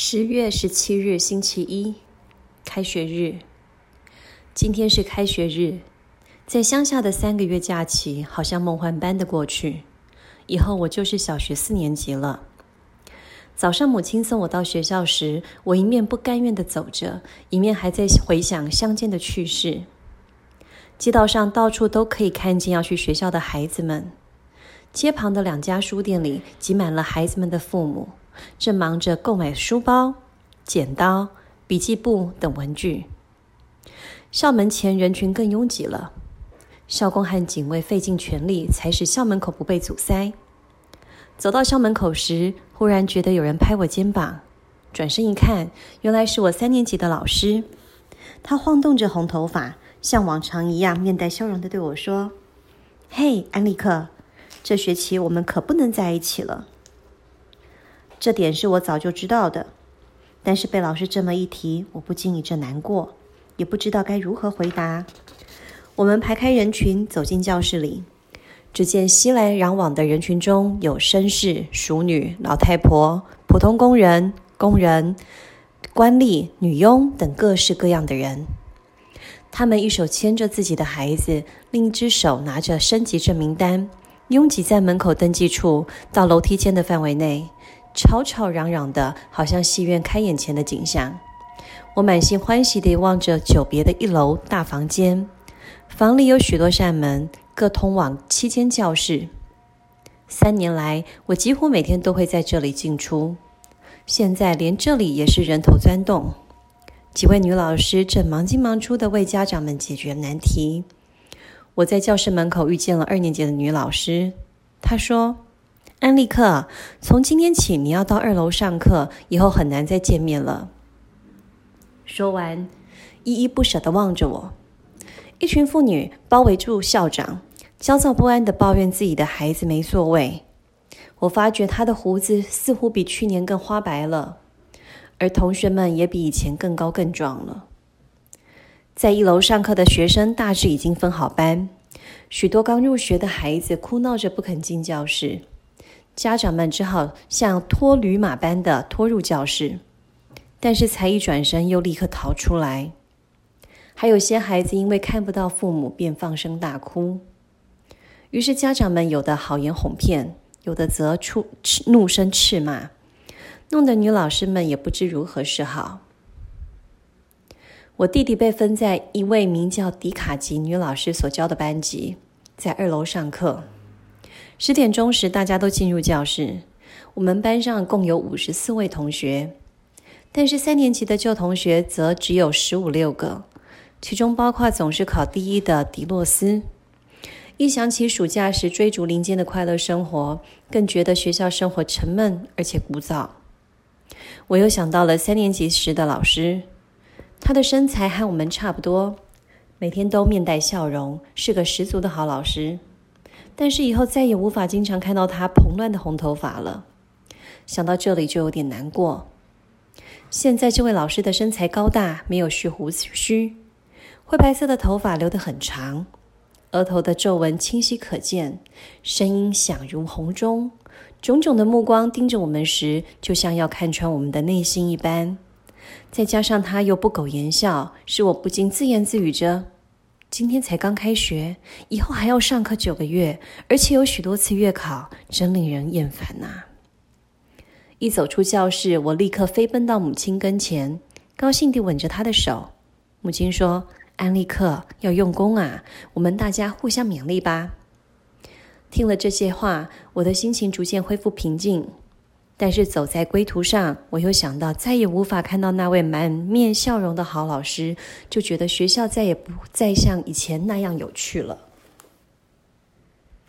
十月十七日，星期一，开学日。今天是开学日，在乡下的三个月假期好像梦幻般的过去。以后我就是小学四年级了。早上母亲送我到学校时，我一面不甘愿地走着，一面还在回想乡间的趣事。街道上到处都可以看见要去学校的孩子们，街旁的两家书店里挤满了孩子们的父母。正忙着购买书包、剪刀、笔记簿等文具。校门前人群更拥挤了，校工和警卫费尽全力才使校门口不被阻塞。走到校门口时，忽然觉得有人拍我肩膀，转身一看，原来是我三年级的老师。他晃动着红头发，像往常一样面带笑容的对我说：“嘿，安利克，这学期我们可不能在一起了。”这点是我早就知道的，但是被老师这么一提，我不禁一阵难过，也不知道该如何回答。我们排开人群走进教室里，只见熙来攘往的人群中有绅士、淑女、老太婆、普通工人、工人、官吏、女佣等各式各样的人。他们一手牵着自己的孩子，另一只手拿着升级证明单，拥挤在门口登记处到楼梯间的范围内。吵吵嚷嚷的，好像戏院开演前的景象。我满心欢喜地望着久别的一楼大房间，房里有许多扇门，各通往七间教室。三年来，我几乎每天都会在这里进出，现在连这里也是人头钻动。几位女老师正忙进忙出地为家长们解决难题。我在教室门口遇见了二年级的女老师，她说。安利克，从今天起你要到二楼上课，以后很难再见面了。说完，依依不舍地望着我。一群妇女包围住校长，焦躁不安地抱怨自己的孩子没座位。我发觉他的胡子似乎比去年更花白了，而同学们也比以前更高更壮了。在一楼上课的学生大致已经分好班，许多刚入学的孩子哭闹着不肯进教室。家长们只好像拖驴马般的拖入教室，但是才一转身又立刻逃出来。还有些孩子因为看不到父母，便放声大哭。于是家长们有的好言哄骗，有的则出怒声斥骂，弄得女老师们也不知如何是好。我弟弟被分在一位名叫迪卡吉女老师所教的班级，在二楼上课。十点钟时，大家都进入教室。我们班上共有五十四位同学，但是三年级的旧同学则只有十五六个，其中包括总是考第一的迪洛斯。一想起暑假时追逐林间的快乐生活，更觉得学校生活沉闷而且枯燥。我又想到了三年级时的老师，他的身材和我们差不多，每天都面带笑容，是个十足的好老师。但是以后再也无法经常看到他蓬乱的红头发了，想到这里就有点难过。现在这位老师的身材高大，没有蓄胡须，灰白色的头发留得很长，额头的皱纹清晰可见，声音响如洪钟，炯炯的目光盯着我们时，就像要看穿我们的内心一般。再加上他又不苟言笑，使我不禁自言自语着。今天才刚开学，以后还要上课九个月，而且有许多次月考，真令人厌烦呐、一走出教室，我立刻飞奔到母亲跟前，高兴地吻着她的手。母亲说：“安利克要用功啊，我们大家互相勉励吧。”听了这些话，我的心情逐渐恢复平静。但是走在归途上，我又想到再也无法看到那位满面笑容的好老师，就觉得学校再也不再像以前那样有趣了。